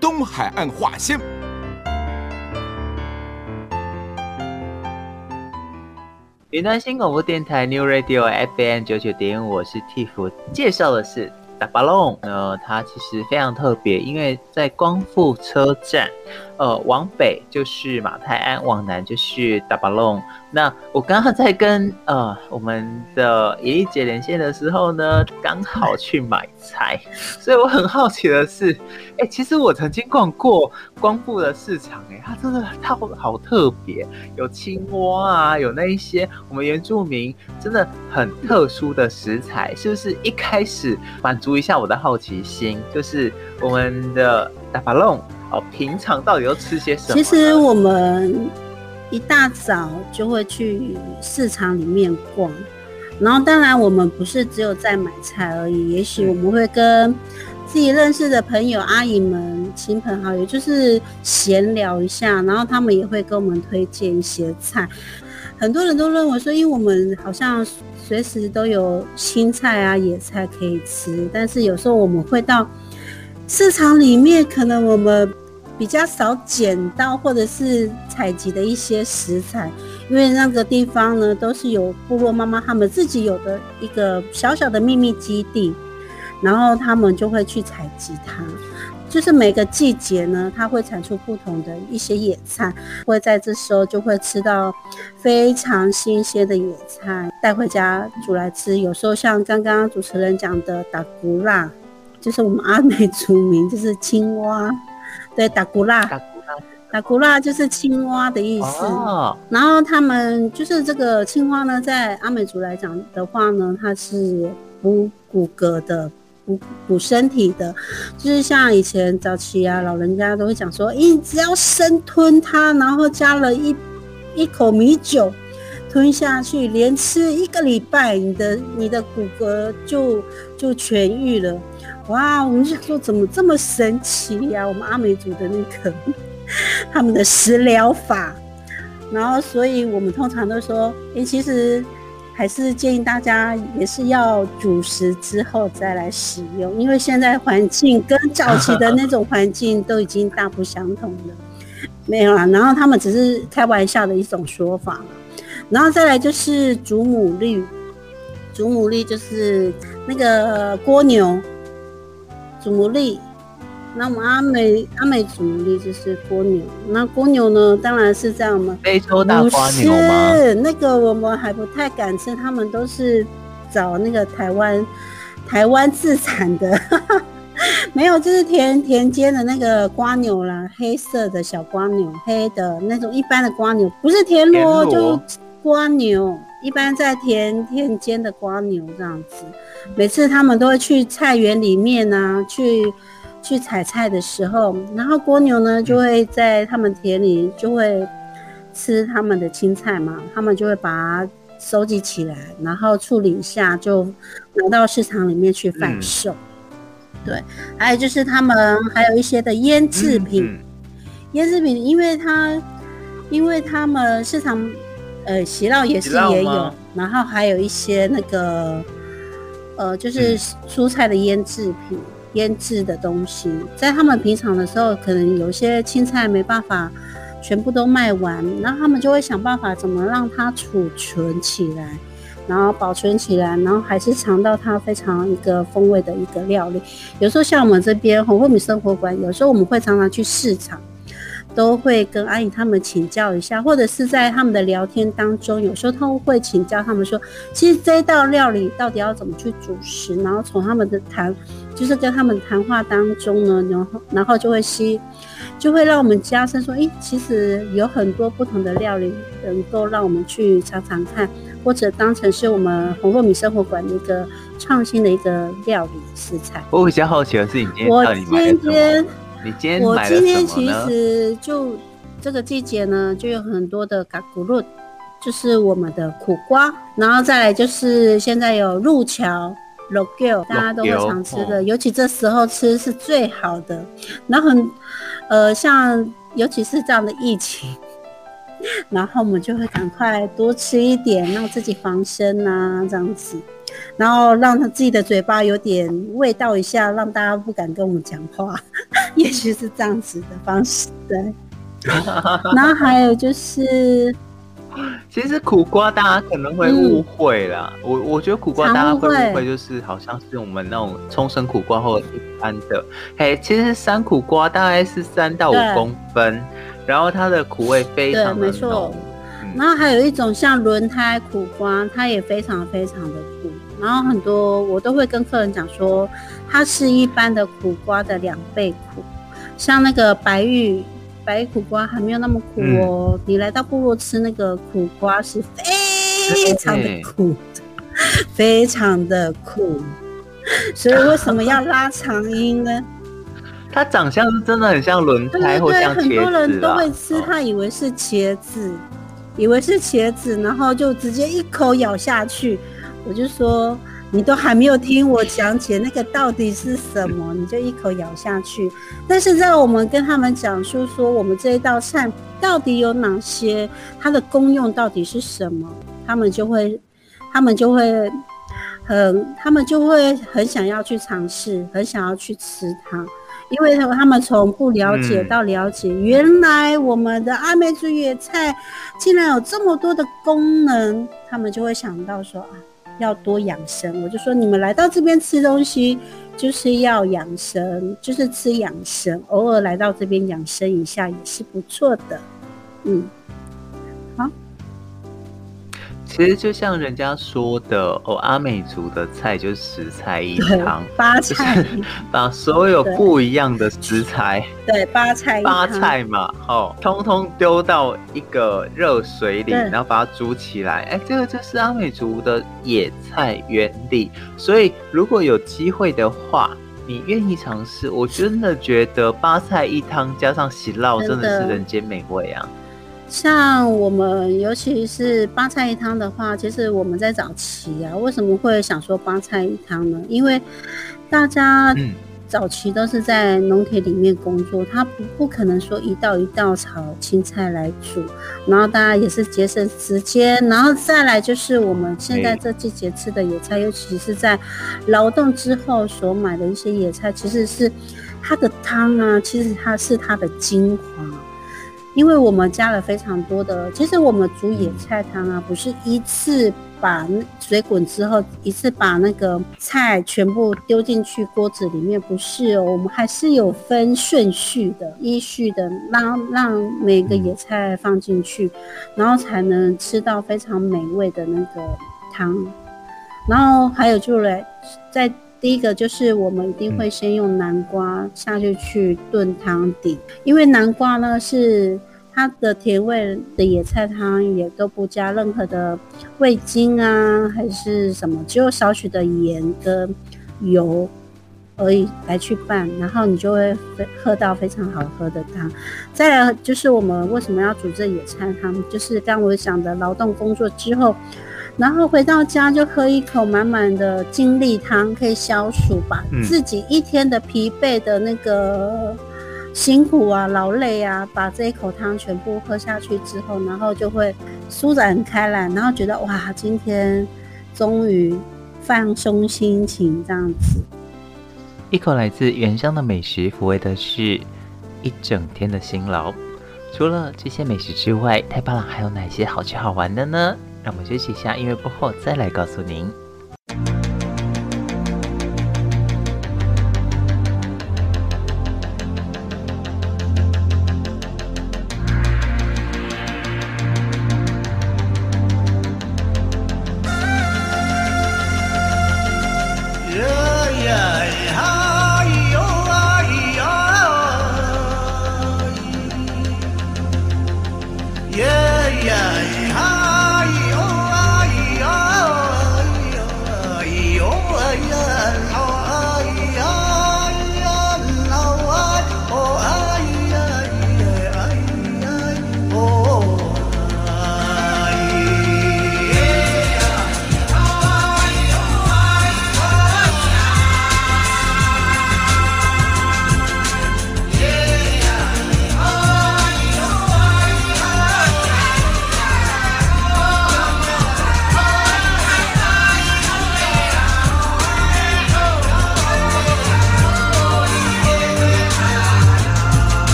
东海岸话先。云端新广播电台 New Radio FM 九九点五，我是 Tiff，介绍的是。大巴龙，呃，它其实非常特别，因为在光复车站，呃，往北就是马泰安，往南就是大巴隆。那我刚刚在跟呃我们的怡丽姐连线的时候呢，刚好去买菜，所以我很好奇的是，哎、欸，其实我曾经逛过光复的市场、欸，哎，它真的它好特别，有青蛙啊，有那一些我们原住民真的很特殊的食材，是不是？一开始满足一下我的好奇心，就是我们的大巴龙平常到底都吃些什么？其实我们。一大早就会去市场里面逛，然后当然我们不是只有在买菜而已，也许我们会跟自己认识的朋友、阿姨们、亲朋好友，就是闲聊一下，然后他们也会跟我们推荐一些菜。很多人都认为说，因为我们好像随时都有青菜啊、野菜可以吃，但是有时候我们会到市场里面，可能我们。比较少捡到或者是采集的一些食材，因为那个地方呢，都是有部落妈妈他们自己有的一个小小的秘密基地，然后他们就会去采集它。就是每个季节呢，它会产出不同的一些野菜，会在这时候就会吃到非常新鲜的野菜，带回家煮来吃。有时候像刚刚主持人讲的打古辣，就是我们阿美族名，就是青蛙。对，打古拉，打古拉，打古拉就是青蛙的意思。哦。然后他们就是这个青蛙呢，在阿美族来讲的话呢，它是补骨骼的，补补身体的。就是像以前早期啊，老人家都会讲说，你只要生吞它，然后加了一一口米酒吞下去，连吃一个礼拜，你的你的骨骼就就痊愈了。哇，我们想说怎么这么神奇呀、我们阿美族的那个他们的食疗法，然后所以我们通常都说，诶，其实还是建议大家也是要煮食之后再来使用，因为现在环境跟早期的那种环境都已经大不相同了。没有啦，然后他们只是开玩笑的一种说法，然后再来就是祖母绿，祖母绿就是那个蜗牛。祖母绿，那我们阿美阿美祖母绿就是蜗牛，那蜗牛呢，当然是这样嘛。非洲大蜗牛吗？是那个我们还不太敢吃，他们都是找那个台湾 台湾自产的，没有，就是田田间的那个瓜牛啦，黑色的小瓜牛，黑的那种一般的瓜牛，不是田螺，田螺就是瓜牛。一般在田田间的瓜牛这样子，每次他们都会去菜园里面啊，去去采菜的时候，然后蜗牛呢就会在他们田里就会吃他们的青菜嘛，他们就会把它收集起来，然后处理一下就拿到市场里面去贩售。嗯。对，还有就是他们还有一些的腌制品，腌制品，因为它因为他们市场。呃，喜酪也是也有，然后还有一些那个，呃，就是蔬菜的腌制品、腌、嗯、制的东西，在他们平常的时候，可能有些青菜没办法全部都卖完，然后他们就会想办法怎么让它储存起来，然后保存起来，然后还是尝到它非常一个风味的一个料理。有时候像我们这边红糯米生活馆，有时候我们会常常去市场。都会跟阿姨他们请教一下，或者是在他们的聊天当中，有时候他们会请教他们说，其实这道料理到底要怎么去煮食，然后从他们的谈，就是跟他们谈话当中呢，然后然后就会吸，就会让我们加深说，诶，其实有很多不同的料理能够让我们去尝尝看，或者当成是我们红糯米生活馆的一个创新的一个料理食材。我比较好奇的是，你今天到底买了什么？我今天你今天我买了什么呢？今天其实就这个季节呢，就有很多的嘎咕噜，就是我们的苦瓜，然后再来就是现在有路桥、肉狗，大家都会常吃的，哦、尤其这时候吃是最好的。然后很呃，像尤其是这样的疫情，然后我们就会赶快多吃一点，让自己防身啊，这样子。然后让他自己的嘴巴有点味道一下，让大家不敢跟我们讲话，也许是这样子的方式。对。然后还有就是，其实苦瓜大家可能会误会啦。嗯、我我觉得苦瓜大家会误会，就是好像是我们那种冲绳苦瓜或者一般的。嘿，其实山苦瓜大概是三到五公分，然后它的苦味非常的浓。然后还有一种像轮胎苦瓜，它也非常非常的苦。然后很多我都会跟客人讲说，它是一般的苦瓜的两倍苦。像那个白玉白玉苦瓜还没有那么苦哦。嗯、你来到部落吃那个苦瓜是非常的苦，非常的苦。所以为什么要拉长音呢？它长相是真的很像轮胎或像茄子，很多人都会吃，他以为是茄子。以为是茄子，然后就直接一口咬下去。我就说，你都还没有听我讲解那个到底是什么，你就一口咬下去。但是在我们跟他们讲述说，我们这一道菜到底有哪些，它的功用到底是什么，他们就会，他们就会很，他们就会很想要去尝试，很想要去吃它。因为他们从不了解到了解，嗯、原来我们的阿美族野菜竟然有这么多的功能，他们就会想到说啊，要多养生。我就说你们来到这边吃东西就是要养生，就是吃养生，偶尔来到这边养生一下也是不错的，嗯。好其实就像人家说的，哦，阿美族的菜就是十菜一汤，八菜，把所有不一样的食材，对，八菜八菜嘛，哦，通通丢到一个热水里，然后把它煮起来，哎，这个就是阿美族的野菜原理。所以如果有机会的话，你愿意尝试，我真的觉得八菜一汤加上喜酪，真的是人间美味啊。像我们，尤其是八菜一汤的话，其实我们在早期啊，为什么会想说八菜一汤呢？因为大家早期都是在农田里面工作，他不不可能说一道一道炒青菜来煮，然后大家也是节省时间，然后再来就是我们现在这季节吃的野菜，尤其是在劳动之后所买的一些野菜，其实是它的汤啊，其实它是它的精华。因为我们加了非常多的，其实我们煮野菜汤啊，不是一次把水滚之后一次把那个菜全部丢进去锅子里面，不是哦，我们还是有分顺序的，依序的让让每个野菜放进去，然后才能吃到非常美味的那个汤。然后还有就来在。第一个就是我们一定会先用南瓜下去去炖汤底，因为南瓜呢是它的甜味的野菜汤，也都不加任何的味精啊，还是什么，只有少许的盐跟油而已来去拌，然后你就会喝到非常好喝的汤。再来就是我们为什么要煮这野菜汤，就是刚我讲的劳动工作之后。然后回到家就喝一口满满的精力汤，可以消暑，把自己一天的疲惫的那个辛苦啊、劳累啊，把这一口汤全部喝下去之后，然后就会舒展开来，然后觉得哇，今天终于放松心情这样子。一口来自原乡的美食，抚慰的是一整天的辛劳。除了这些美食之外，太巴朗，还有哪些好吃好玩的呢？让我们休息一下，音乐过后再来告诉您。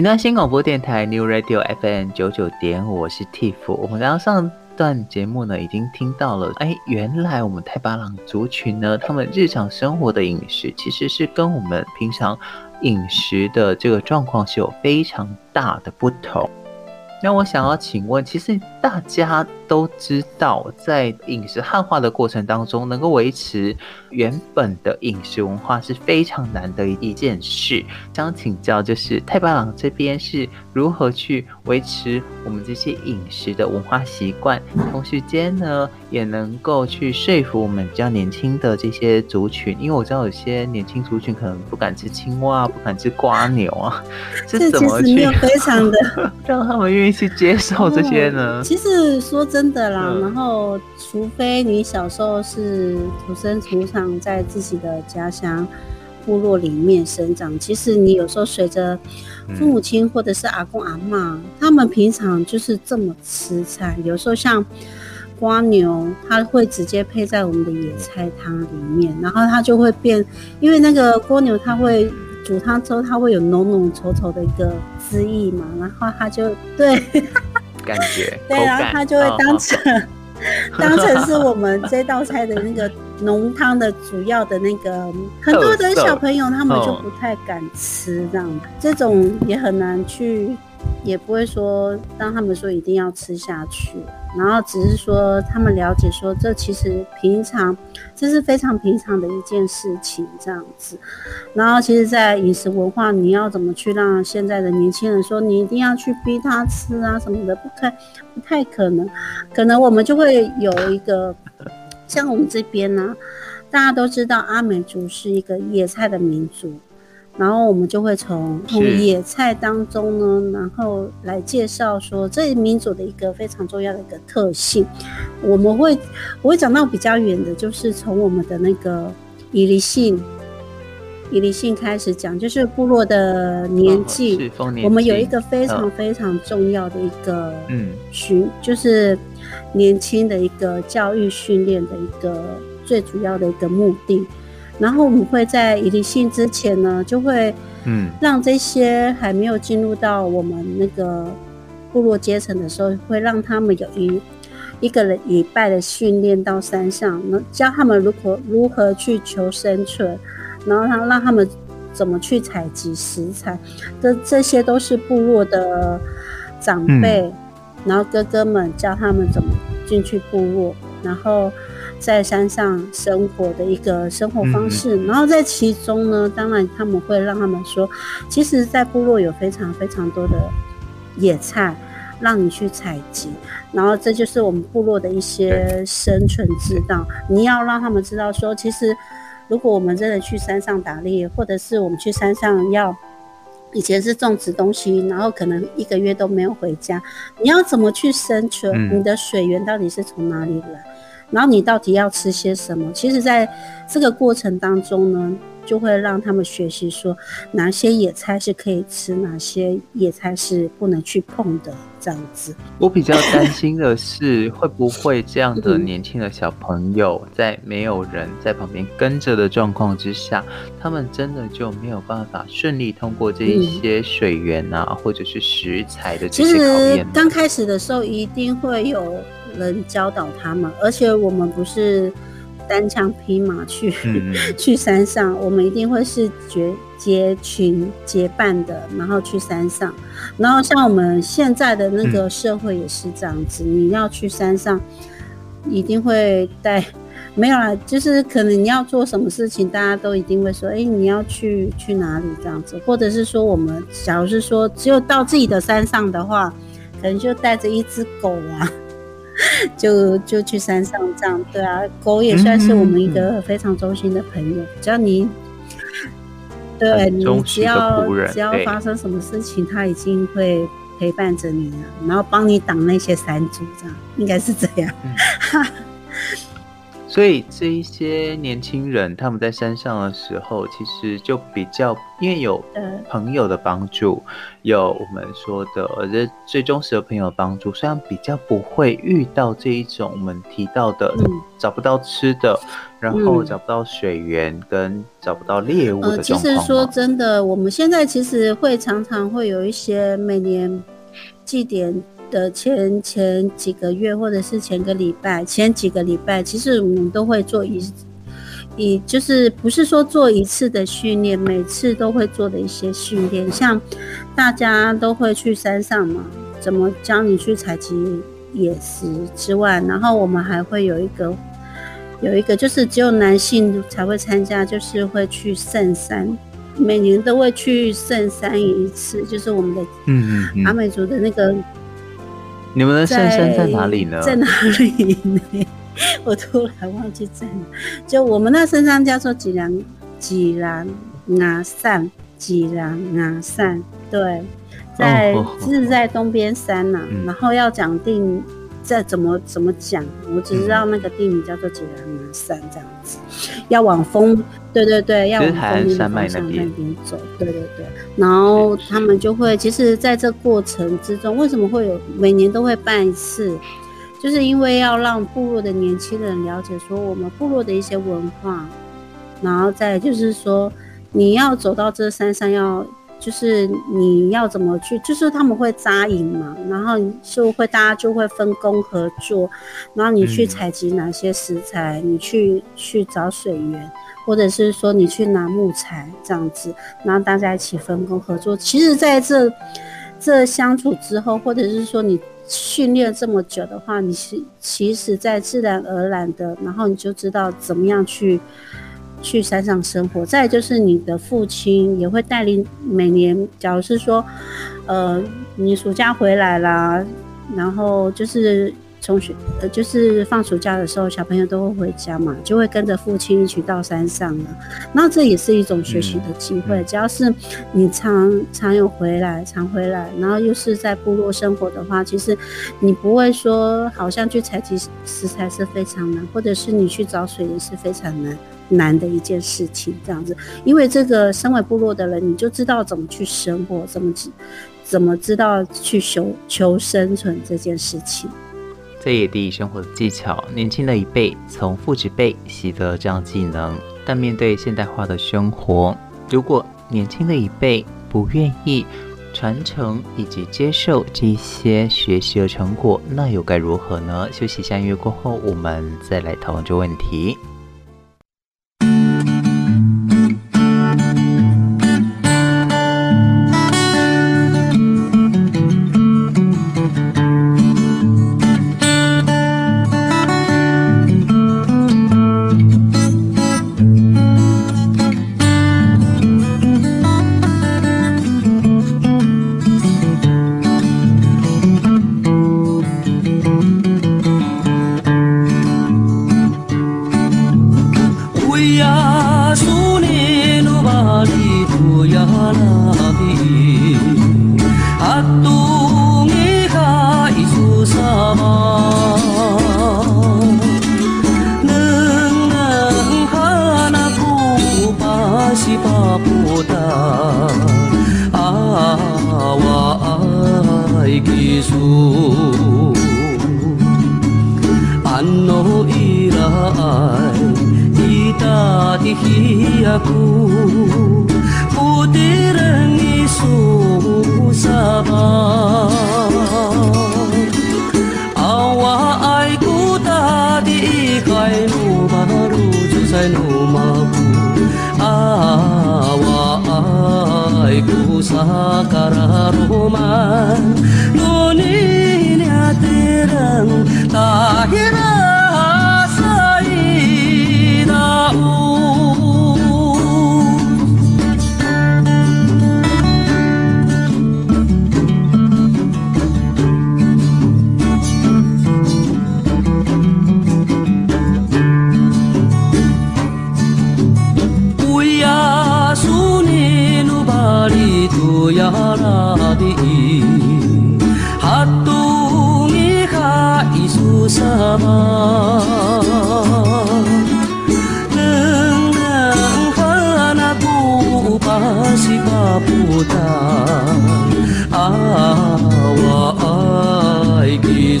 云端新广播电台 New Radio FM 九九点，我是 Tiff。我们刚刚上段节目呢，已经听到了，哎，原来我们泰巴朗族群呢，他们日常生活的饮食其实是跟我们平常饮食的这个状况是有非常大的不同。那我想要请问，其实大家都知道，在饮食汉化的过程当中，能够维持原本的饮食文化是非常难的一件事。想请教，就是太白朗这边是如何去维持我们这些饮食的文化习惯，同时间呢，也能够去说服我们比较年轻的这些族群，因为我知道有些年轻族群可能不敢吃青蛙，不敢吃瓜牛啊，是怎么去非常的 让他们愿意？去接受这些呢？哦，其实说真的啦，嗯、然后除非你小时候是土生土长在自己的家乡部落里面生长，其实你有时候随着父母亲或者是阿公阿嬷，他们平常就是这么吃菜。有时候像蜗牛，它会直接配在我们的野菜汤里面，然后它就会变，因为那个蜗牛它会。煮汤之后，它会有浓浓稠稠的一个汁液嘛，然后它就对，感觉 对，然后他就会当成、哦、当成是我们这道菜的那个浓汤的主要的那个，很多的小朋友他们就不太敢吃这样，哦、这种也很难去。也不会说让他们说一定要吃下去，然后只是说他们了解说，这其实平常这是非常平常的一件事情这样子。然后其实，在饮食文化，你要怎么去让现在的年轻人说你一定要去逼他吃啊什么的，不太不太可能。可能我们就会有一个像我们这边呢、大家都知道阿美族是一个野菜的民族。然后我们就会从从野菜当中呢，然后来介绍说这民族的一个非常重要的一个特性。我们会我会讲到比较远的，就是从我们的那个以犁姓以犁性开始讲，就是部落的年纪。哦、我们有一个非常非常重要的一个嗯训，就是年轻的一个教育训练的一个最主要的一个目的。然后我们会在一离性之前呢，就会嗯让这些还没有进入到我们那个部落阶层的时候，会让他们有一一个礼拜的训练到山上，能教他们如何如何去求生存，然后让让他们怎么去采集食材，这这些都是部落的长辈，嗯、然后哥哥们教他们怎么进去部落，然后。在山上生活的一个生活方式，嗯、然后在其中呢，当然他们会让他们说，其实，在部落有非常非常多的野菜让你去采集，然后这就是我们部落的一些生存之道。你要让他们知道说，其实如果我们真的去山上打猎，或者是我们去山上要以前是种植东西，然后可能一个月都没有回家，你要怎么去生存？嗯、你的水源到底是从哪里来？然后你到底要吃些什么？其实，在这个过程当中呢，就会让他们学习说哪些野菜是可以吃，哪些野菜是不能去碰的，这样子。我比较担心的是，会不会这样的年轻的小朋友，在没有人在旁边跟着的状况之下，他们真的就没有办法顺利通过这一些水源啊，嗯、或者是食材的这些考验？刚开始的时候，一定会有。人教导他们，而且我们不是单枪匹马去、嗯、去山上，我们一定会是结结群结伴的，然后去山上。然后像我们现在的那个社会也是这样子，嗯、你要去山上，一定会带，没有啦，就是可能你要做什么事情，大家都一定会说，哎、欸，你要去去哪里这样子，或者是说我们假如是说只有到自己的山上的话，可能就带着一只狗啊。就就去山上这样，对啊，狗也算是我们一个非常忠心的朋友。只要你，对你只要只要发生什么事情，它已经会陪伴着你了，然后帮你挡那些山猪，这样应该是这样。所以这一些年轻人他们在山上的时候，其实就比较因为有朋友的帮助，有我们说的这最忠实的朋友帮助，虽然比较不会遇到这一种我们提到的找不到吃的，嗯、然后找不到水源跟找不到猎物的状况、呃。其实说真的，我们现在其实会常常会有一些每年祭典。的前前几个月，或者是前个礼拜，前几个礼拜，其实我们都会做一，一就是不是说做一次的训练，每次都会做的一些训练，像大家都会去山上嘛，怎么教你去采集野食之外，然后我们还会有一个，有一个就是只有男性才会参加，就是会去圣山，每年都会去圣山一次，就是我们的嗯嗯阿美族的那个。你们的圣山在哪里呢？在哪里呢？我突然忘记在哪。就我们那圣山叫做济南，济南拿善济南拿善，对，在是在东边山呐、然后要讲定，这怎么怎么讲？我只知道那个地名叫做吉兰阿善这样子。要往峰，对对对，要往峰的方向那边走，对对对。然后他们就会，其实在这过程之中，为什么会有每年都会办一次？就是因为要让部落的年轻人了解说我们部落的一些文化，然后再就是说你要走到这山上要。就是你要怎么去，就是他们会扎营嘛，然后就会大家就会分工合作，然后你去采集哪些食材，嗯、你去去找水源，或者是说你去拿木材这样子，然后大家一起分工合作。其实在这这相处之后，或者是说你训练这么久的话，你是其实在自然而然的，然后你就知道怎么样去。去山上生活，再就是你的父亲也会带领每年，假如是说，呃，你暑假回来啦，然后就是从学，呃，就是放暑假的时候，小朋友都会回家嘛，就会跟着父亲一起到山上了。那这也是一种学习的机会，只要是你常常有回来，常回来，然后又是在部落生活的话，其实你不会说好像去采集食材是非常难，或者是你去找水也是非常难。难的一件事情，这样子，因为这个身为部落的人，你就知道怎么去生活，怎么怎么知道去求求生存这件事情。在野地生活的技巧，年轻的一辈从父执辈习得这样技能，但面对现代化的生活，如果年轻的一辈不愿意传承以及接受这些学习的成果，那又该如何呢？休息一下音乐过后，我们再来讨论这问题。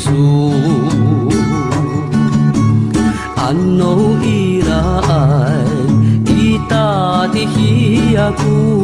树，安诺伊来伊搭在彼阿古。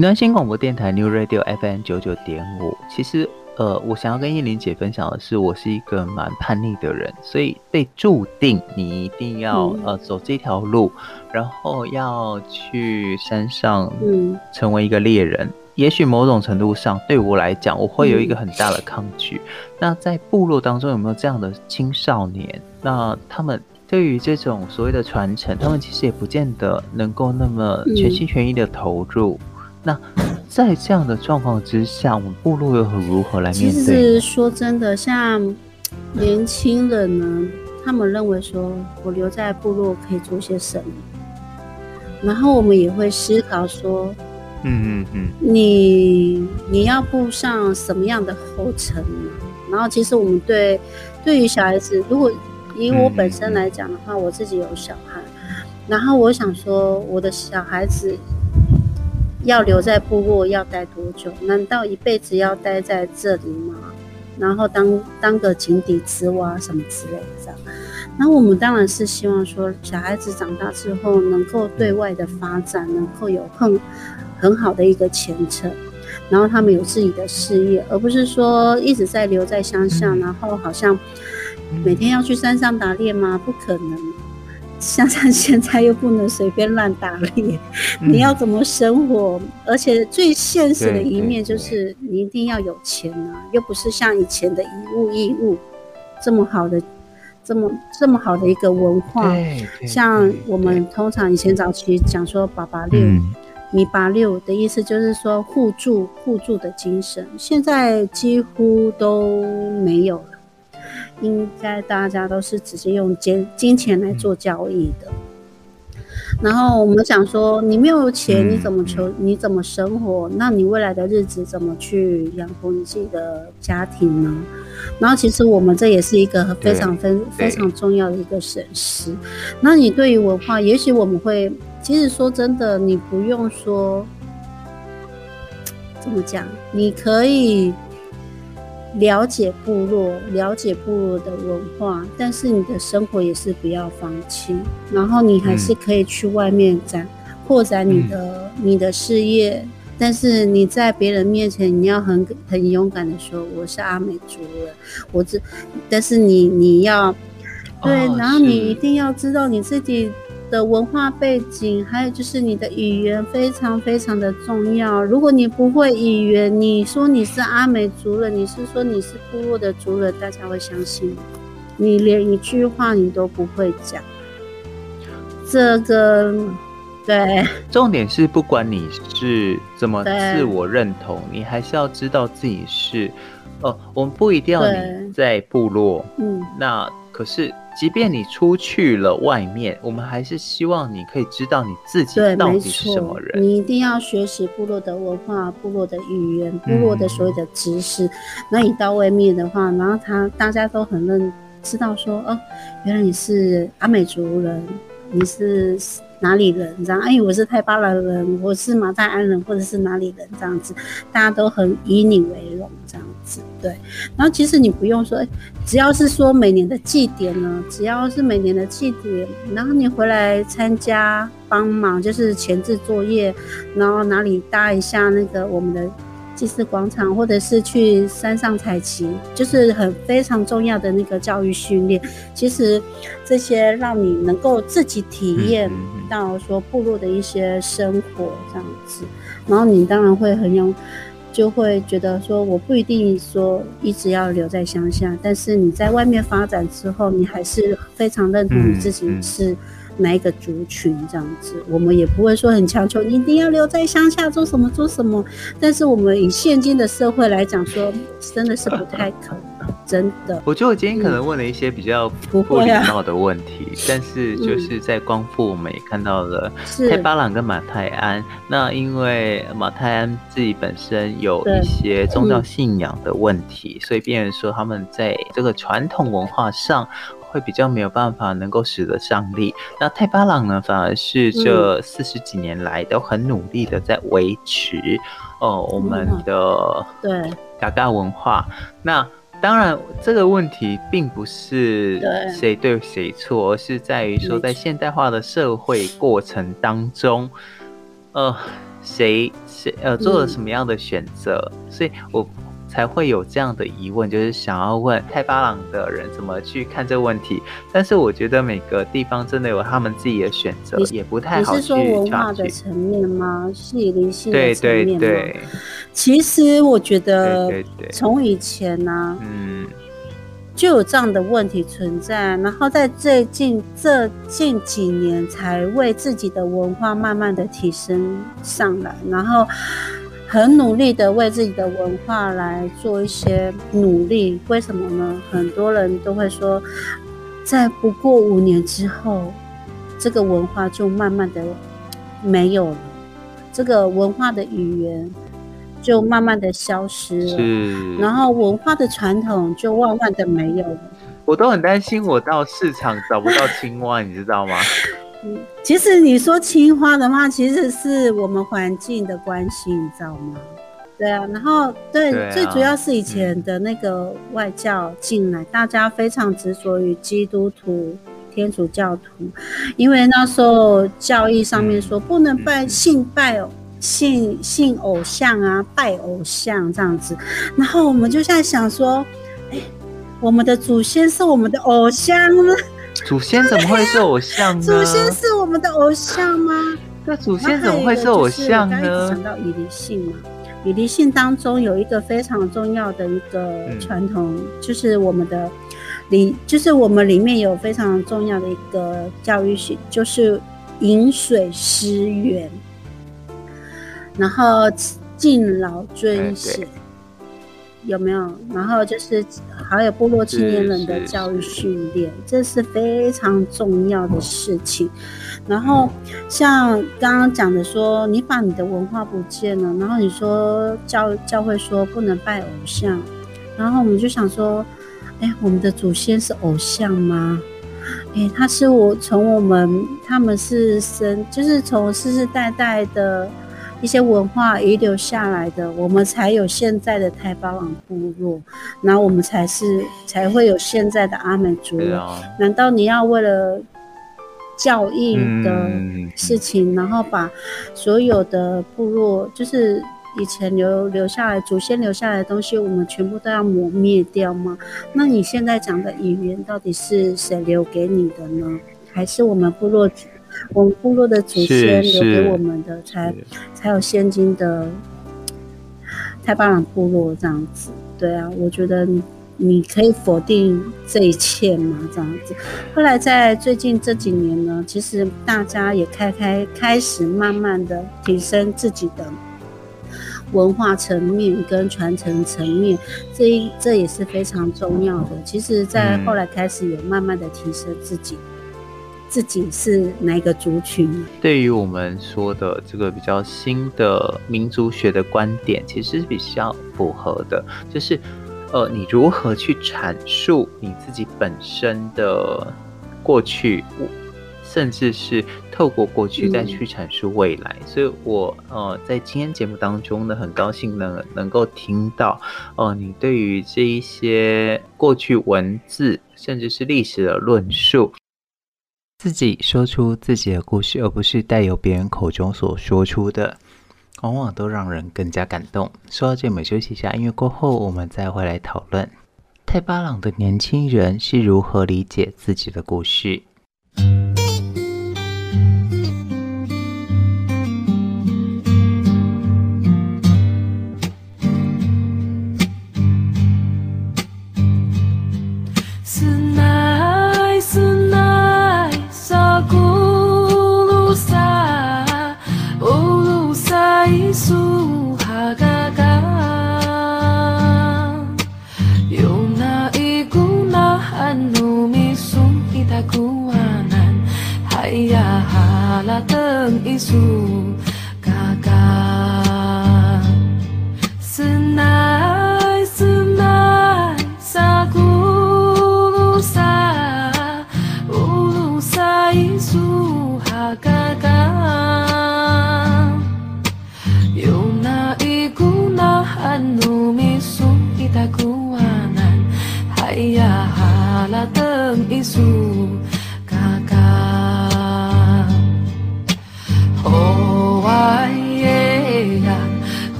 云端新广播电台 New Radio FM 九九点五。其实，呃，我想要跟叶玲姐分享的是，我是一个蛮叛逆的人，所以被注定你一定要、嗯、呃走这条路，然后要去山上，嗯，成为一个猎人。嗯、也许某种程度上，对我来讲，我会有一个很大的抗拒。嗯、那在部落当中，有没有这样的青少年？那他们对于这种所谓的传承，他们其实也不见得能够那么全心全意的投入。嗯那在这样的状况之下，我们部落又如何来面对？其实说真的，像年轻人呢，他们认为说我留在部落可以做些什么，然后我们也会思考说，嗯嗯嗯，你你要步上什么样的后尘呢？然后其实我们对对于小孩子，如果以我本身来讲的话，我自己有小孩，然后我想说我的小孩子。要留在部落要待多久？难道一辈子要待在这里吗？然后当当个井底之蛙什么之类的这样。那我们当然是希望说，小孩子长大之后能够对外的发展，能够有很很好的一个前程，然后他们有自己的事业，而不是说一直在留在乡下，然后好像每天要去山上打猎吗？不可能。像像 现在又不能随便乱打猎，你要怎么生活？嗯、而且最现实的一面就是你一定要有钱啊，又不是像以前的以物易物这么好的，这么这么好的一个文化。像我们通常以前早期讲说“爸爸六”，“米八六”的意思就是说互助互助的精神，现在几乎都没有了。应该大家都是直接用金金钱来做交易的。然后我们想说，你没有钱，你怎么求？你怎么生活？那你未来的日子怎么去养活你自己的家庭呢？然后其实我们这也是一个非常非非常重要的一个损失。那你对于文化，也许我们会，其实说真的，你不用说怎么讲，你可以。了解部落，了解部落的文化，但是你的生活也是不要放弃，然后你还是可以去外面展扩展你的、嗯、你的事业，但是你在别人面前你要很很勇敢的说我是阿美族人，我这，但是你你要对，哦、然后你一定要知道你自己的文化背景，还有就是你的语言非常非常的重要。如果你不会语言，你说你是阿美族人，你是说你是部落的族人，大家会相信你？连一句话你都不会讲，这个对，重点是不管你是怎么自我认同，你还是要知道自己是。哦，我们不一定要你在部落，嗯，那可是，即便你出去了外面，我们还是希望你可以知道你自己到底是什么人。你一定要学习部落的文化、部落的语言、部落的所有的知识。嗯、那你到外面的话，然后他大家都很认知道说，哦，原来你是阿美族人，你是。哪里人这样？哎，我是泰巴兰人，我是马泰安人，或者是哪里人这样子，大家都很以你为荣这样子。对，然后其实你不用说，只要是说每年的祭典呢，只要是每年的祭典，然后你回来参加帮忙，就是前置作业，然后哪里搭一下那个我们的。祭祀广场，或者是去山上采集，就是很非常重要的那个教育训练。其实这些让你能够自己体验到说部落的一些生活这样子，然后你当然会很有，就会觉得说我不一定说一直要留在乡下，但是你在外面发展之后，你还是非常认同你自己是。哪一个族群这样子，我们也不会说很强求你一定要留在乡下做什么做什么。但是我们以现今的社会来讲，说真的是不太可能，真的。我觉得我今天可能问了一些比较不礼貌的问题，嗯啊、但是就是在光复我们也看到了泰巴朗跟马泰安。那因为马泰安自己本身有一些宗教信仰的问题，嗯、所以变成说他们在这个传统文化上。会比较没有办法能够使得上力，那泰巴朗呢，反而是这四十几年来都很努力的在维持哦我们的对。嘎嘎文化。那当然这个问题并不是谁对谁错，而是在于说在现代化的社会过程当中，呃，谁谁呃做了什么样的选择，所以我。才会有这样的疑问，就是想要问太巴朗的人怎么去看这个问题。但是我觉得每个地方真的有他们自己的选择，也不太好去。你是说文化的层面吗？是以灵性的层面吗？对对对。其实我觉得，从以前呢、啊，嗯，就有这样的问题存在，然后在最近这近几年才为自己的文化慢慢的提升上来，然后。很努力的为自己的文化来做一些努力，为什么呢？很多人都会说，在不过五年之后，这个文化就慢慢的没有了，这个文化的语言就慢慢的消失了，然后文化的传统就慢慢的没有了。我都很担心，我到市场找不到青蛙，你知道吗？嗯，其实你说青花的话，其实是我们环境的关系，你知道吗？对啊，然后对，对啊，最主要是以前的那个外教进来，嗯、大家非常执着于基督徒、天主教徒，因为那时候教义上面说不能拜信拜哦信信偶像啊，拜偶像这样子，然后我们就在想说，哎，我们的祖先是我们的偶像吗？祖先怎么会是偶像呢？祖先是我们的偶像吗？那祖先怎么会是偶像呢？刚刚讲到以离性嘛，以离性当中有一个非常重要的一个传统，嗯、就是我们的里，就是我们里面有非常重要的一个教育性，就是饮水思源，然后敬老尊贤。有没有？然后就是还有部落青年人的教育训练，这是非常重要的事情。然后像刚刚讲的说，你把你的文化不见了，然后你说教教会说不能拜偶像，然后我们就想说，哎，我们的祖先是偶像吗？哎，他是我从我们他们是生，就是从世世代代的。一些文化遗留下来的，我们才有现在的太巴朗部落，然后我们才是才会有现在的阿美族。啊、难道你要为了教义的事情，嗯、然后把所有的部落，就是以前留留下来祖先留下来的东西，我们全部都要磨灭掉吗？那你现在讲的语言到底是谁留给你的呢？还是我们部落？我们部落的祖先留给我们的才，才才有现今的太巴朗部落这样子。对啊，我觉得你可以否定这一切吗？这样子。后来在最近这几年呢，其实大家也开开开始慢慢的提升自己的文化层面跟传承层面，这一这也是非常重要的。其实，在后来开始有慢慢的提升自己。自己是哪一个族群？对于我们说的这个比较新的民族学的观点，其实是比较符合的。就是，呃，你如何去阐述你自己本身的过去，甚至是透过过去再去阐述未来。嗯、所以我呃在今天节目当中呢，很高兴能能够听到，呃，你对于这一些过去文字，甚至是历史的论述。自己说出自己的故事，而不是带有别人口中所说出的，往往都让人更加感动。说到这，我们休息一下，音乐过后，我们再回来讨论泰巴朗的年轻人是如何理解自己的故事。isu kakak. Senai senai saku sa ulung sa isu hakaka yung naikunahan kita itakuanan haya halatang isu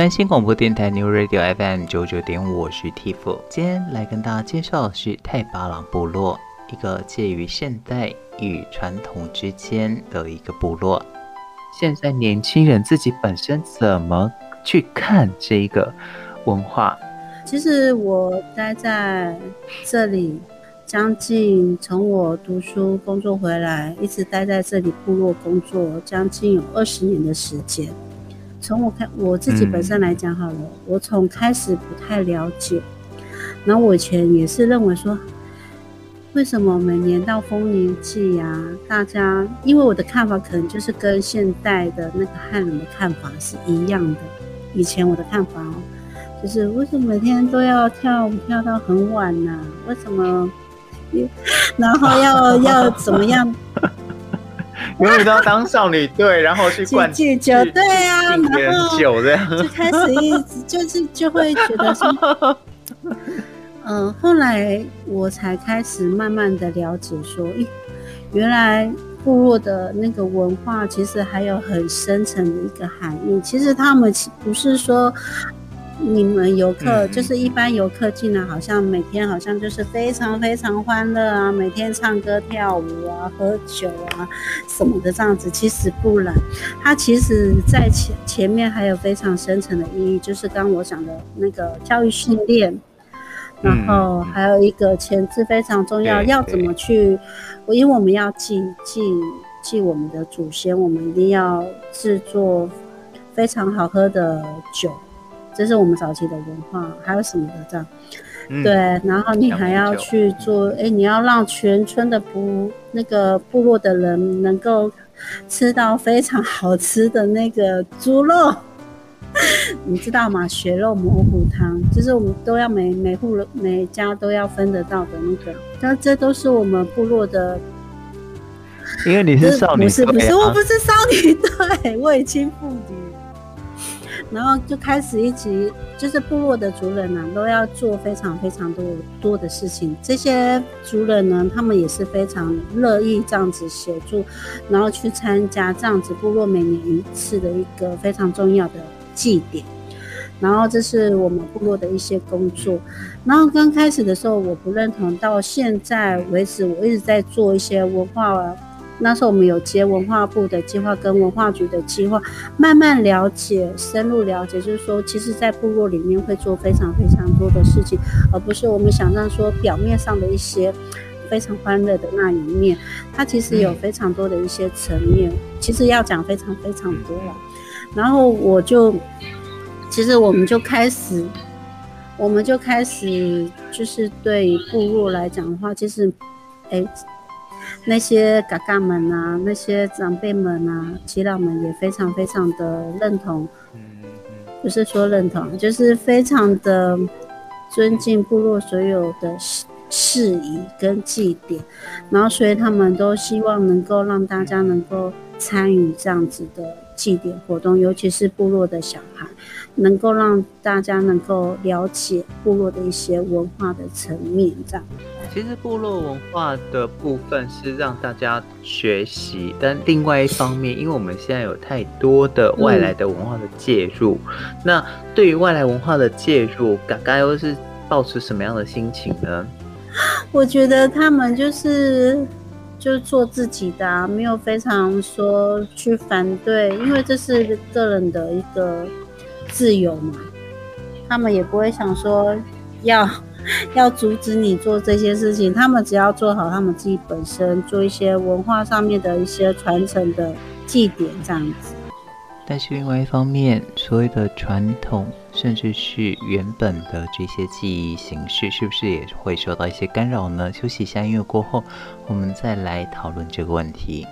端新广播电台 New Radio FM 九九点五，我是 Tiff，今天来跟大家介绍的是泰巴朗部落，一个介于现代与传统之间的一个部落。现在年轻人自己本身怎么去看这个文化？其实我待在这里将近从我读书工作回来，一直待在这里部落工作将近有二十年的时间。从我看我自己本身来讲好了，嗯、我从开始不太了解，然后我以前也是认为说，为什么每年到丰年祭呀，大家因为我的看法可能就是跟现代的那个汉人的看法是一样的，以前我的看法哦，就是为什么每天都要跳舞跳到很晚呢、啊？为什么？然后要要怎么样？永远都要当少女队，然后去灌 戒酒，对啊，然后酒这样就开始一直就是就会觉得说，嗯、呃，后来我才开始慢慢的了解说，咦，原来部落的那个文化其实还有很深层的一个含义。其实他们不是说。你们游客就是一般游客进来，好像每天好像就是非常非常欢乐啊，每天唱歌跳舞啊，喝酒啊什么的这样子。其实不然，它其实在前前面还有非常深层的意义，就是刚我讲的那个教育训练，然后还有一个前置非常重要，要怎么去，因为我们要记记记我们的祖先，我们一定要制作非常好喝的酒。这是我们早期的文化，还有什么的这样，嗯、对，然后你还要去做，哎，你要让全村的部那个部落的人能够吃到非常好吃的那个猪肉，你知道吗？血肉模糊汤，就是我们都要每每户人每家都要分得到的那个，那这都是我们部落的。因为你是少女队，啊，不是不是，我不是少女 队，我已经妇女。然后就开始一起，就是部落的族人呢、啊，都要做非常非常多多的事情。这些族人呢，他们也是非常乐意这样子协助，然后去参加这样子部落每年一次的一个非常重要的祭典。然后这是我们部落的一些工作。然后刚开始的时候我不认同，到现在为止，我一直在做一些文化。那时候我们有接文化部的计划跟文化局的计划，慢慢了解、深入了解，就是说，其实，在部落里面会做非常非常多的事情，而不是我们想象说表面上的一些非常欢乐的那一面。它其实有非常多的一些层面，其实要讲非常非常多了。然后我就，其实我们就开始，我们就开始，就是对部落来讲的话，其实，哎。那些嘎嘎们啊，那些长辈们啊，耆老们也非常非常的认同，不是说认同，就是非常的尊敬部落所有的事事宜跟祭典，然后所以他们都希望能够让大家能够参与这样子的祭典活动，尤其是部落的小孩，能够让大家能够了解部落的一些文化的层面，这样。其实部落文化的部分是让大家学习，但另外一方面，因为我们现在有太多的外来的文化的介入，嗯、那对于外来文化的介入，嘎嘎又是抱持什么样的心情呢？我觉得他们就是就是做自己的、啊，没有非常说去反对，因为这是个人的一个自由嘛，他们也不会想说要。要阻止你做这些事情，他们只要做好他们自己本身，做一些文化上面的一些传承的祭典这样子。但是另外一方面，所谓的传统，甚至是原本的这些记忆形式，是不是也会受到一些干扰呢？休息一下音乐过后，我们再来讨论这个问题。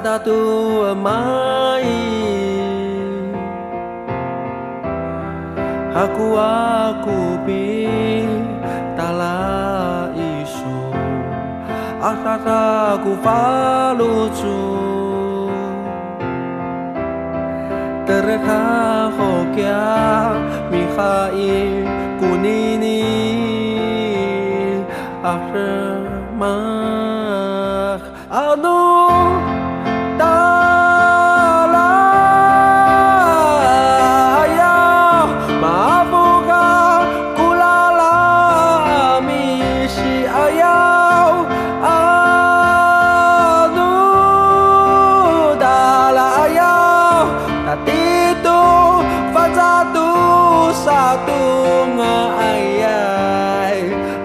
体と甘い aku aku aku pintala isu. Asasa aku falucu. Terka mi Mikhail kunini Akhir mak anu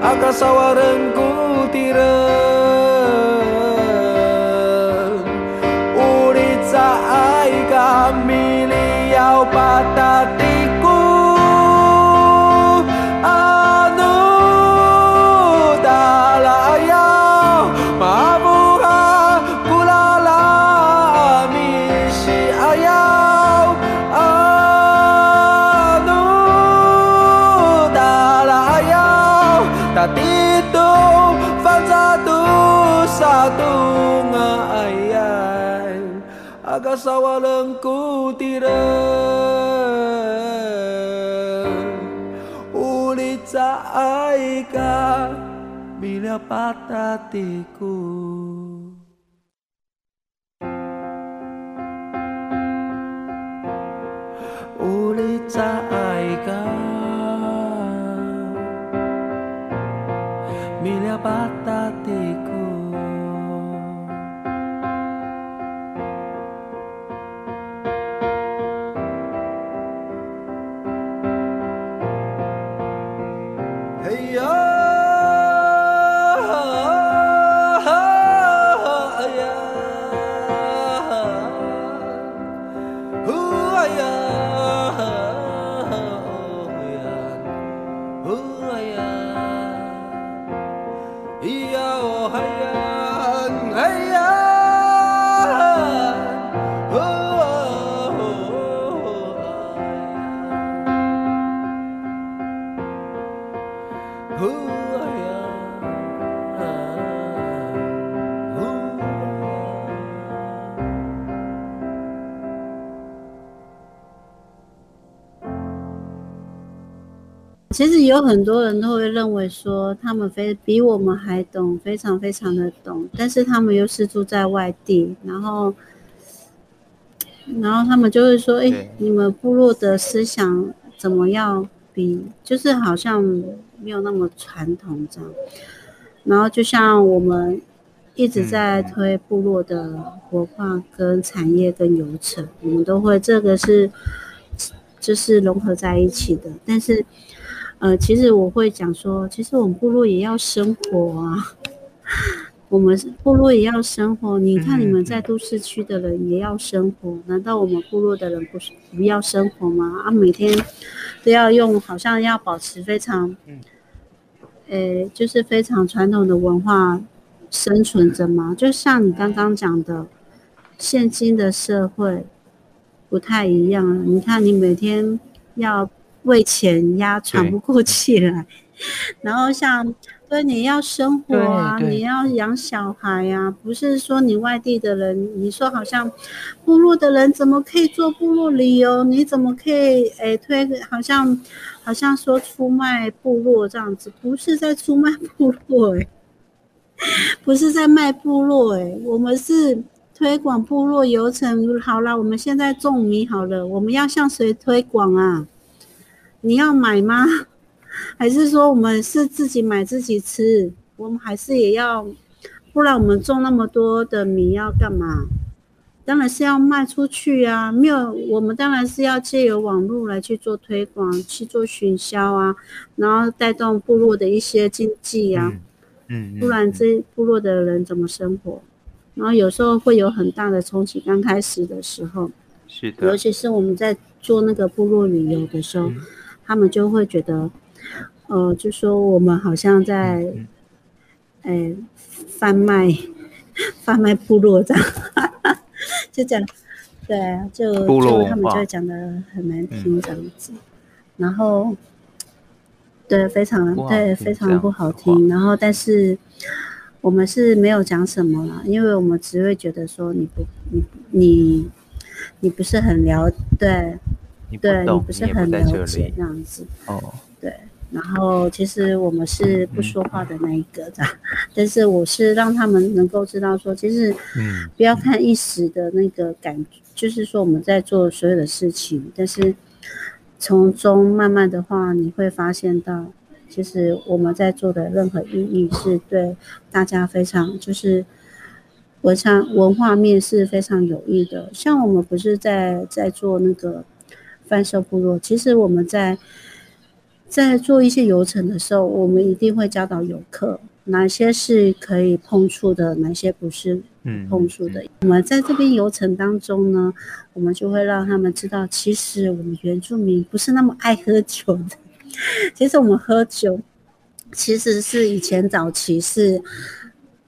आकाशावारंकुतिर उडीचा आइका मिली याव पातात dapat hatiku. 其实有很多人都会认为说，他们非比我们还懂，非常非常的懂，但是他们又是住在外地，然后，然后他们就会说，哎对，你们部落的思想怎么样比，就是好像没有那么传统这样。然后就像我们一直在推部落的活化跟产业跟游程，我们都会这个是，就是融合在一起的，但是。呃，其实我会讲说，其实我们部落也要生活啊，我们部落也要生活。你看你们在都市区的人也要生活，难道我们部落的人不是不要生活吗？啊，每天都要用，好像要保持非常，呃，就是非常传统的文化生存着吗？就像你刚刚讲的，现今的社会不太一样了。你看，你每天要。为钱压喘不过气来，然后像对你要生活啊，你要养小孩呀、啊，不是说你外地的人，你说好像部落的人怎么可以做部落旅游？你怎么可以诶推？好像好像说出卖部落这样子，不是在出卖部落诶，不是在卖部落诶，我们是推广部落游程。好了，我们现在种米好了，我们要向谁推广啊？你要买吗？还是说我们是自己买自己吃？我们还是也要，不然我们种那么多的米要干嘛？当然是要卖出去啊！没有，我们当然是要借由网络来去做推广，去做行销啊，然后带动部落的一些经济啊。嗯，嗯，不然这部落的人怎么生活？然后有时候会有很大的冲击。刚开始的时候，是的，尤其是我们在做那个部落旅游的时候，嗯、他们就会觉得，呃，就说我们好像在，哎、贩卖，贩卖部落这样。就讲，对啊，就就他们就会讲的很难听这样子，嗯、然后，对，非常对，非常不好听。然后，但是我们是没有讲什么了，因为我们只会觉得说你不，你你你不是很了，对，你对你不是很了解这样子，哦，对。然后其实我们是不说话的那一个的，但是我是让他们能够知道说，其实，不要看一时的那个感觉，就是说我们在做所有的事情，但是从中慢慢的话，你会发现到，其实我们在做的任何意义是对大家非常，就是文商文化面是非常有益的。像我们不是在在做那个贩售部落，其实我们在。在做一些游程的时候，我们一定会教导游客哪些是可以碰触的，哪些不是碰触的。嗯嗯、我们在这边游程当中呢，我们就会让他们知道，其实我们原住民不是那么爱喝酒的。其实我们喝酒，其实是以前早期是。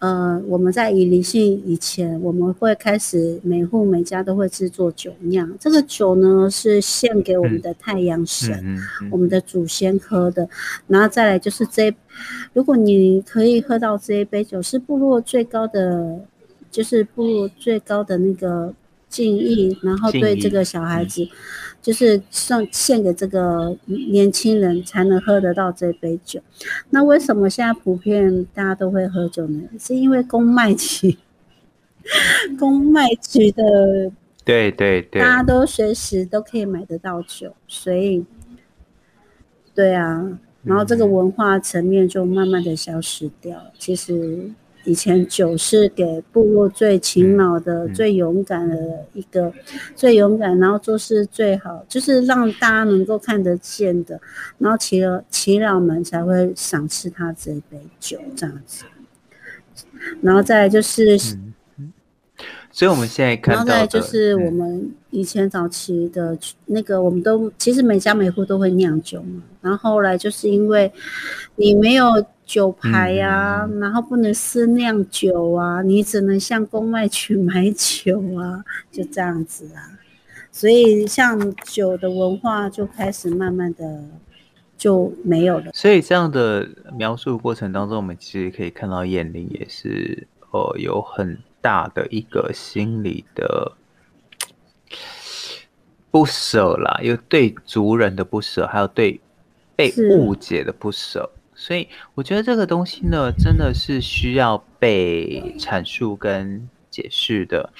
呃，我们在以灵性以前，我们会开始每户每家都会制作酒酿。这个酒呢，是献给我们的太阳神，嗯嗯嗯、我们的祖先喝的。然后再来就是这，如果你可以喝到这一杯酒，是部落最高的，就是部落最高的那个敬意，然后对这个小孩子。就是送献给这个年轻人才能喝得到这杯酒。那为什么现在普遍大家都会喝酒呢？是因为公卖局，公卖局的，对对对，大家都随时都可以买得到酒，所以，对啊，然后这个文化层面就慢慢的消失掉。其实。以前酒是给部落最勤劳的、嗯、最勇敢的一个，嗯、最勇敢，然后做事最好，就是让大家能够看得见的，然后耆老耆老们才会赏赐他这一杯酒这样子，然后再来就是。嗯所以我们现在看到，然后再就是我们以前早期的那个，我们都其实每家每户都会酿酒嘛。然后后来就是因为你没有酒牌呀，然后不能私酿酒啊，你只能向公卖局买酒啊，就这样子啊。所以像酒的文化就开始慢慢的就没有了。所以这样的描述过程当中，我们其实可以看到燕玲也是呃有很。大的一个心理的 不舍啦，有对族人的不舍，还有对被误解的不舍，所以我觉得这个东西呢，真的是需要被阐述跟解释的，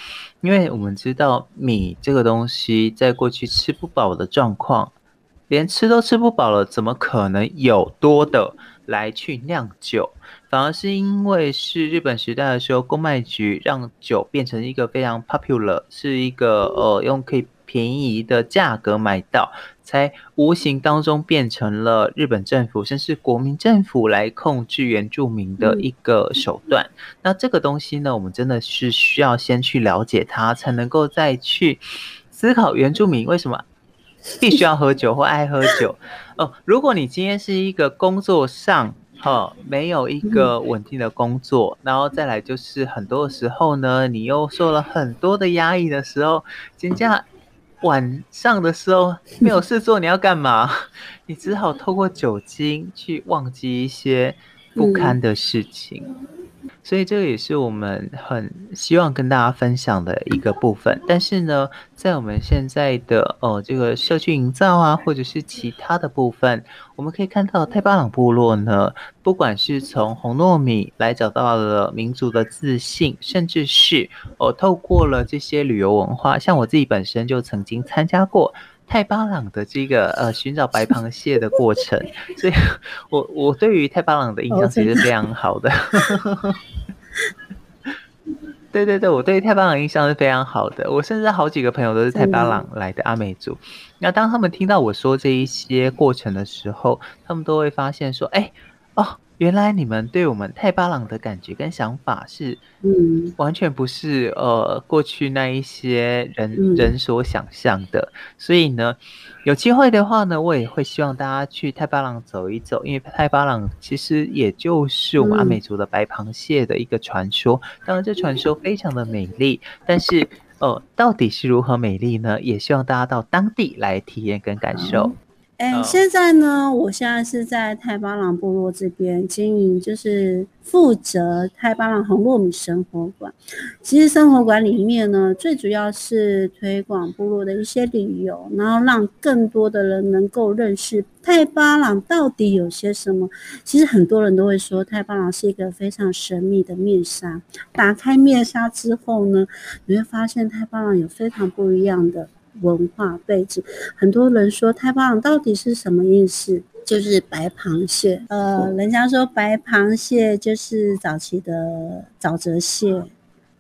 因为我们知道米这个东西，在过去吃不饱的状况，连吃都吃不饱了，怎么可能有多的来去酿酒？反而是因为是日本时代的时候，公卖局让酒变成一个非常 popular，是一个呃用可以便宜的价格买到，才无形当中变成了日本政府甚至国民政府来控制原住民的一个手段。嗯、那这个东西呢，我们真的是需要先去了解它，才能够再去思考原住民为什么必须要喝酒或爱喝酒。哦，如果你今天是一个工作上。哈，没有一个稳定的工作，然后再来就是很多的时候呢，你又受了很多的压抑的时候，人家晚上的时候没有事做，你要干嘛？你只好透过酒精去忘记一些不堪的事情。所以这个也是我们很希望跟大家分享的一个部分。但是呢，在我们现在的呃这个社区营造啊，或者是其他的部分，我们可以看到泰巴朗部落呢，不管是从红糯米来找到了民族的自信，甚至是呃透过了这些旅游文化，像我自己本身就曾经参加过。泰巴朗的这个呃寻找白螃蟹的过程，所以我我对于泰巴朗的印象其实非常好的。对对对，我对太巴朗印象是非常好的。我甚至好几个朋友都是太巴朗来的阿美族。那当他们听到我说这一些过程的时候，他们都会发现说：“哎，哦。”原来你们对我们泰巴朗的感觉跟想法是，嗯，完全不是呃过去那一些人、嗯、人所想象的。所以呢，有机会的话呢，我也会希望大家去泰巴朗走一走，因为泰巴朗其实也就是我们阿美族的白螃蟹的一个传说。嗯、当然，这传说非常的美丽，但是呃，到底是如何美丽呢？也希望大家到当地来体验跟感受。嗯哎、欸，现在呢，我现在是在泰巴朗部落这边经营，就是负责泰巴朗红糯米生活馆。其实生活馆里面呢，最主要是推广部落的一些旅游，然后让更多的人能够认识泰巴朗到底有些什么。其实很多人都会说，泰巴朗是一个非常神秘的面纱。打开面纱之后呢，你会发现泰巴朗有非常不一样的。文化背景，很多人说太棒到底是什么意思？就是白螃蟹。呃，人家说白螃蟹就是早期的沼泽蟹，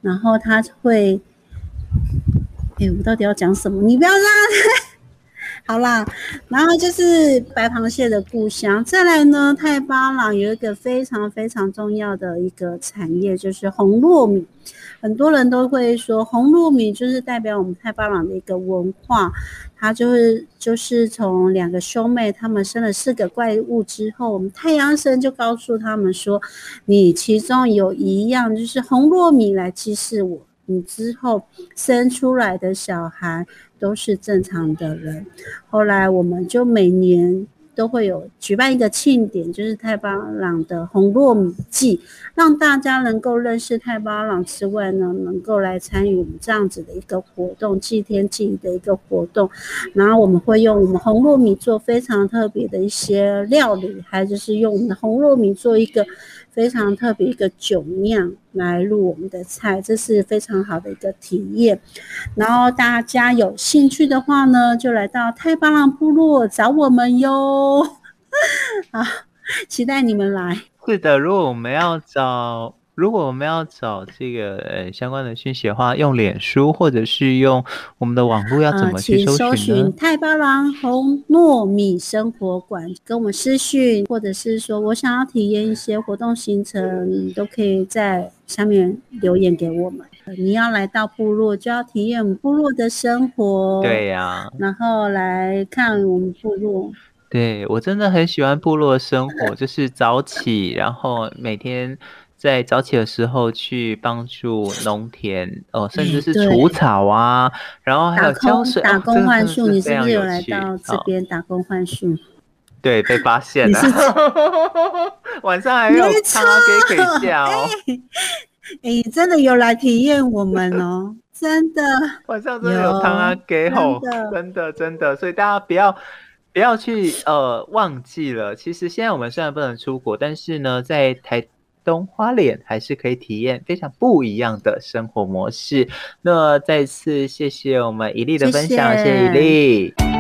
然后它会，哎，我到底要讲什么？你不要让好啦，然后就是白螃蟹的故乡。再来呢，太巴朗有一个非常非常重要的一个产业，就是红糯米。很多人都会说，红糯米就是代表我们太巴朗的一个文化。它就是就是从两个兄妹，他们生了四个怪物之后，我们太阳神就告诉他们说，你其中有一样就是红糯米来祭祀我，你之后生出来的小孩都是正常的人。后来我们就每年。都会有举办一个庆典，就是太巴朗的红糯米祭，让大家能够认识太巴朗之外呢，能够来参与我们这样子的一个活动，祭天祭的一个活动。然后我们会用我们红糯米做非常特别的一些料理，还就是用我们的红糯米做一个。非常特别一个酒酿来入我们的菜，这是非常好的一个体验。然后大家有兴趣的话呢，就来到太巴朗部落找我们哟。好，期待你们来。是的，如果我们要找。如果我们要找这个呃相关的讯息的话，用脸书或者是用我们的网络，要怎么去搜寻搜寻太巴郎红糯米生活馆，跟我们私讯，或者是说我想要体验一些活动行程，都可以在下面留言给我们。呃、你要来到部落，就要体验我们部落的生活。对呀、啊，然后来看我们部落。对，我真的很喜欢部落生活，就是早起，然后每天。在早起的时候去帮助农田哦，甚至是除草啊，然后还有浇水，打工换宿。你是不是有来到这边打工换宿？对，被发现了。晚上还有汤阿给可以叫。哎，真的有来体验我们哦，真的。晚上真的有汤阿给吼，真的真的，所以大家不要不要去呃忘记了。其实现在我们虽然不能出国，但是呢，在台。东花脸还是可以体验非常不一样的生活模式。那再次谢谢我们伊利的分享，谢谢伊利。